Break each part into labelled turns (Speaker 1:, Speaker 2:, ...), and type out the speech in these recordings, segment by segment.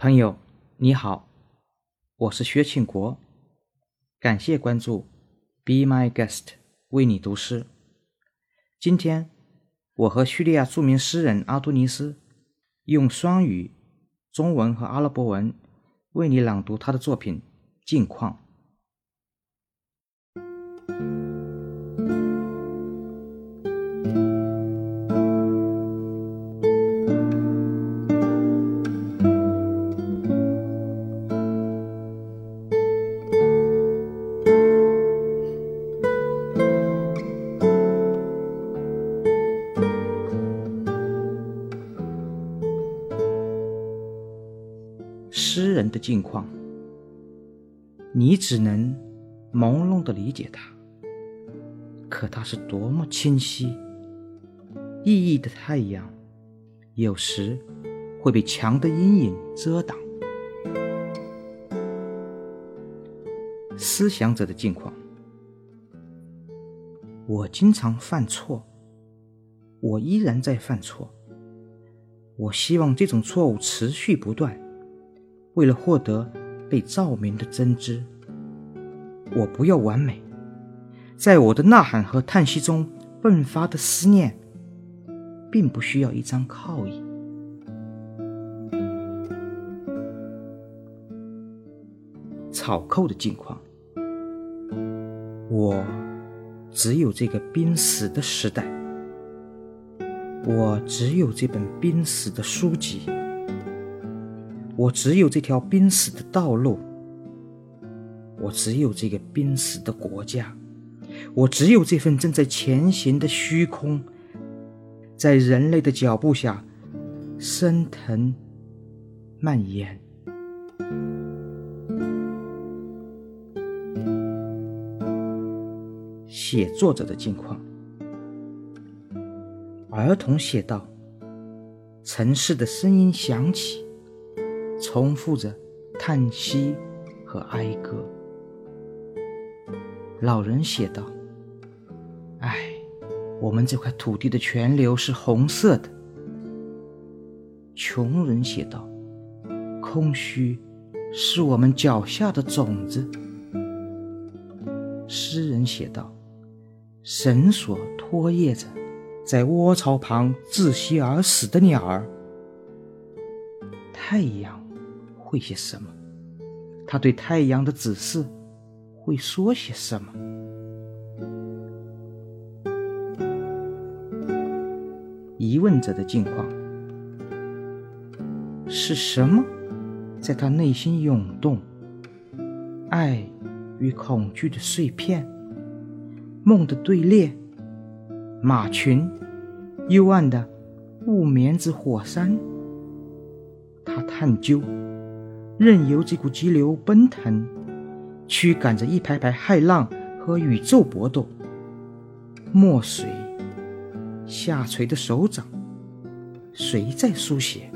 Speaker 1: 朋友，你好，我是薛庆国，感谢关注，Be My Guest，为你读诗。今天，我和叙利亚著名诗人阿多尼斯用双语、中文和阿拉伯文为你朗读他的作品《近况》。的境况，你只能朦胧的理解它，可它是多么清晰！熠熠的太阳，有时会被墙的阴影遮挡。思想者的境况，我经常犯错，我依然在犯错，我希望这种错误持续不断。为了获得被照明的真知，我不要完美。在我的呐喊和叹息中迸发的思念，并不需要一张靠椅。草寇的境况，我只有这个濒死的时代，我只有这本濒死的书籍。我只有这条濒死的道路，我只有这个濒死的国家，我只有这份正在前行的虚空，在人类的脚步下升腾蔓延。写作者的近况，儿童写道：“城市的声音响起。”重复着叹息和哀歌。老人写道：“唉，我们这块土地的泉流是红色的。”穷人写道：“空虚是我们脚下的种子。”诗人写道：“绳索拖曳着在窝巢旁窒息而死的鸟儿。”太阳。会些什么？他对太阳的指示会说些什么？疑问者的境况是什么？在他内心涌动，爱与恐惧的碎片，梦的队列，马群，幽暗的雾棉之火山。他探究。任由这股激流奔腾，驱赶着一排排骇浪和宇宙搏斗。墨水下垂的手掌，谁在书写？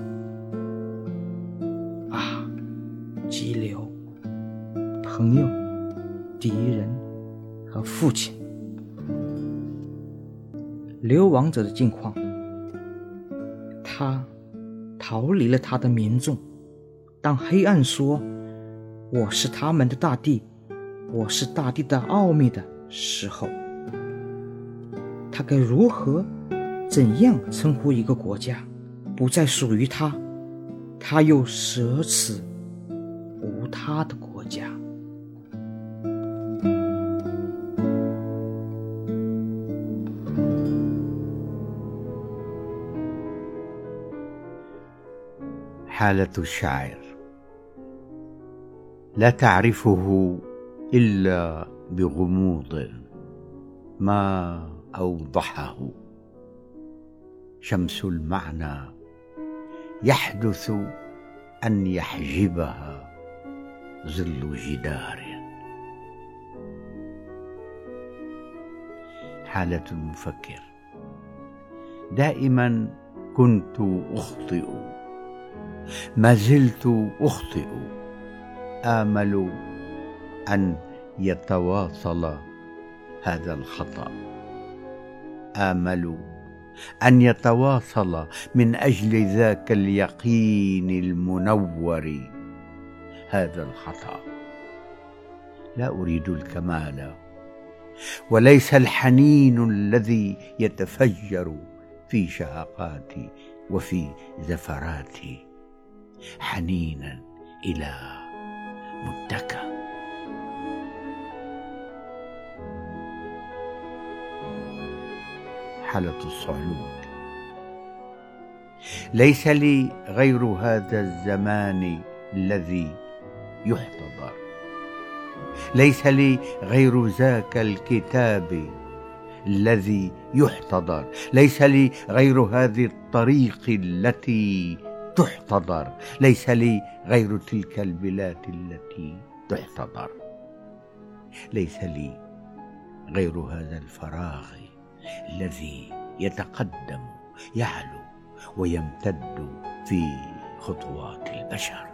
Speaker 1: 啊，激流，朋友，敌人和父亲，流亡者的境况。他逃离了他的民众。当黑暗说“我是他们的大地，我是大地的奥秘”的时候，他该如何、怎样称呼一个国家，不再属于他，他又舍此无他的国家？
Speaker 2: حالة الشاعر لا تعرفه إلا بغموض ما أوضحه. شمس المعنى يحدث أن يحجبها ظل جدار. حالة المفكر. دائما كنت أخطئ. ما زلت أخطئ. آمل أن يتواصل هذا الخطأ. آمل أن يتواصل من أجل ذاك اليقين المنور. هذا الخطأ. لا أريد الكمال. وليس الحنين الذي يتفجر في شهقاتي وفي زفراتي. حنينا إلى متكى حالة الصعلوك ليس لي غير هذا الزمان الذي يحتضر. ليس لي غير ذاك الكتاب الذي يحتضر. ليس لي غير هذه الطريق التي تحتضر. ليس لي غير تلك البلاد التي تحتضر. ليس لي غير هذا الفراغ الذي يتقدم يعلو ويمتد في خطوات البشر.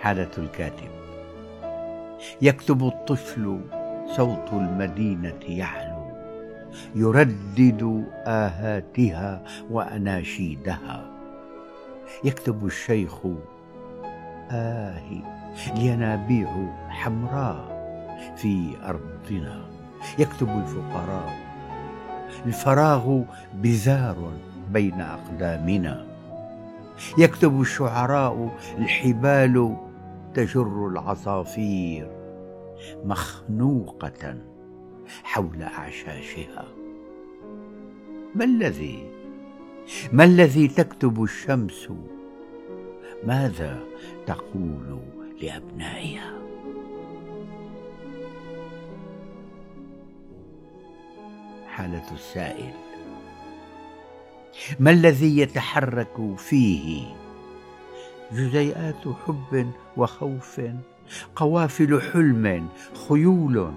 Speaker 2: حالة الكاتب. يكتب الطفل صوت المدينة يعلو. يردد آهاتها وأناشيدها. يكتب الشيخ آه الينابيع حمراء في أرضنا. يكتب الفقراء الفراغ بزار بين أقدامنا. يكتب الشعراء الحبال تجر العصافير مخنوقة. حول أعشاشها. ما الذي ما الذي تكتب الشمس؟ ماذا تقول لأبنائها؟ حالة السائل. ما الذي يتحرك فيه؟ جزيئات حب وخوف قوافل حلم خيول.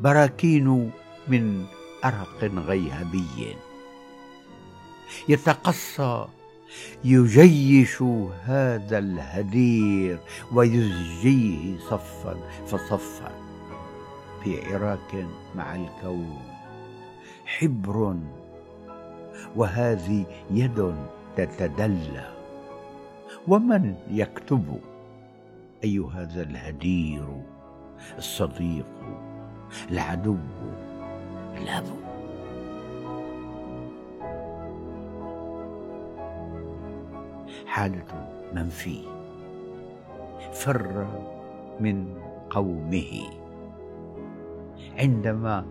Speaker 2: براكين من أرق غيهبي. يتقصى يجيش هذا الهدير ويزجيه صفا فصفا. في عراك مع الكون حبر وهذه يد تتدلى. ومن يكتب اي هذا الهدير الصديق؟ العدو الاب حالة من فيه فر من قومه. عندما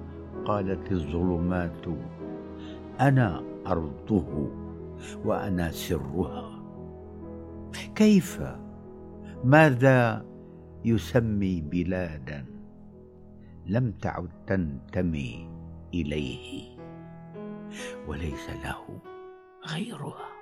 Speaker 2: قالت الظلمات أنا أرضه وأنا سرها. كيف؟ ماذا يسمي بلادا؟ لم تعد تنتمي إليه وليس له غيرها.